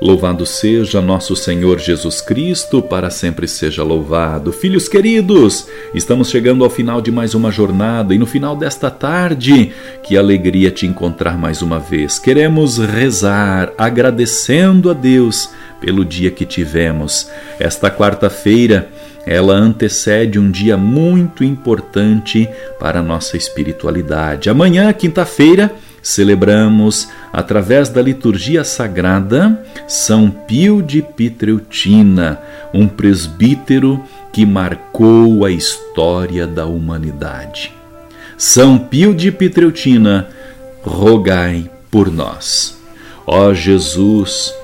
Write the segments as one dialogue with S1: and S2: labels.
S1: Louvado seja nosso Senhor Jesus Cristo, para sempre seja louvado. Filhos queridos, estamos chegando ao final de mais uma jornada e no final desta tarde, que alegria te encontrar mais uma vez. Queremos rezar agradecendo a Deus pelo dia que tivemos. Esta quarta-feira, ela antecede um dia muito importante para a nossa espiritualidade. Amanhã, quinta-feira, celebramos, através da liturgia sagrada, São Pio de Pitreutina, um presbítero que marcou a história da humanidade. São Pio de Pitreutina, rogai por nós. Ó Jesus,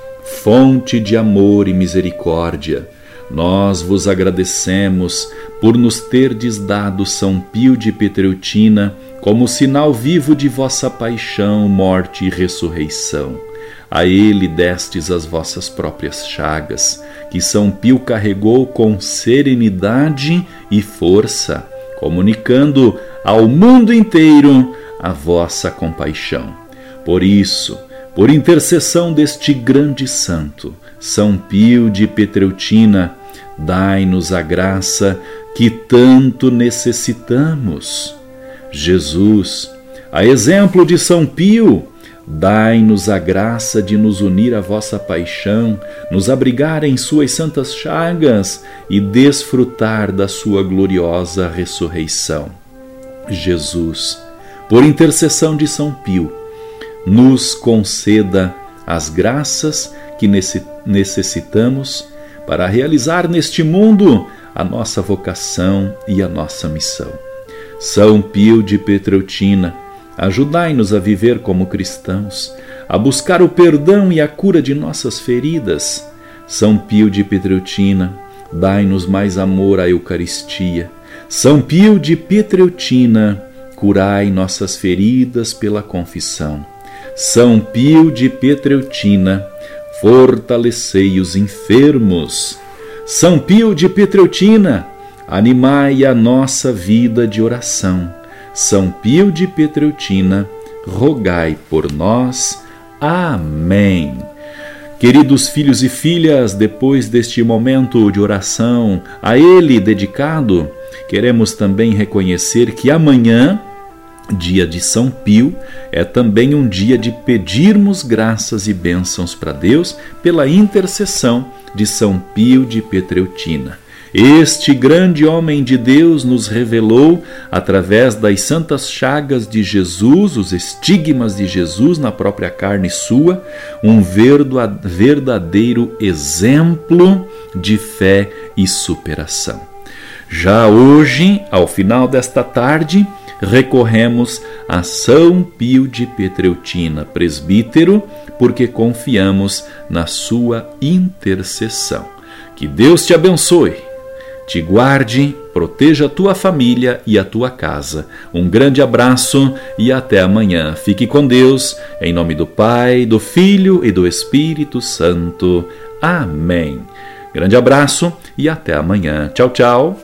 S1: fonte de amor e misericórdia, nós vos agradecemos por nos terdes dado São Pio de Petreutina como sinal vivo de vossa paixão, morte e ressurreição. A ele destes as vossas próprias chagas, que São Pio carregou com serenidade e força, comunicando ao mundo inteiro a vossa compaixão. Por isso, por intercessão deste grande santo, São Pio de Petreutina, dai-nos a graça que tanto necessitamos. Jesus, a exemplo de São Pio, dai-nos a graça de nos unir à vossa paixão, nos abrigar em suas santas chagas e desfrutar da sua gloriosa ressurreição. Jesus, por intercessão de São Pio, nos conceda as graças que necessitamos para realizar neste mundo a nossa vocação e a nossa missão. São Pio de Petreutina, ajudai-nos a viver como cristãos, a buscar o perdão e a cura de nossas feridas. São Pio de Petreutina, dai-nos mais amor à Eucaristia. São Pio de Petreutina, curai nossas feridas pela confissão. São Pio de Petreutina, fortalecei os enfermos. São Pio de Petreutina, animai a nossa vida de oração. São Pio de Petreutina, rogai por nós. Amém. Queridos filhos e filhas, depois deste momento de oração a Ele dedicado, queremos também reconhecer que amanhã dia de São Pio, é também um dia de pedirmos graças e bênçãos para Deus pela intercessão de São Pio de Petreutina. Este grande homem de Deus nos revelou, através das santas chagas de Jesus, os estigmas de Jesus na própria carne sua, um verdadeiro exemplo de fé e superação. Já hoje, ao final desta tarde, recorremos a São Pio de Petreutina, presbítero, porque confiamos na sua intercessão. Que Deus te abençoe, te guarde, proteja a tua família e a tua casa. Um grande abraço e até amanhã. Fique com Deus, em nome do Pai, do Filho e do Espírito Santo. Amém. Grande abraço e até amanhã. Tchau, tchau.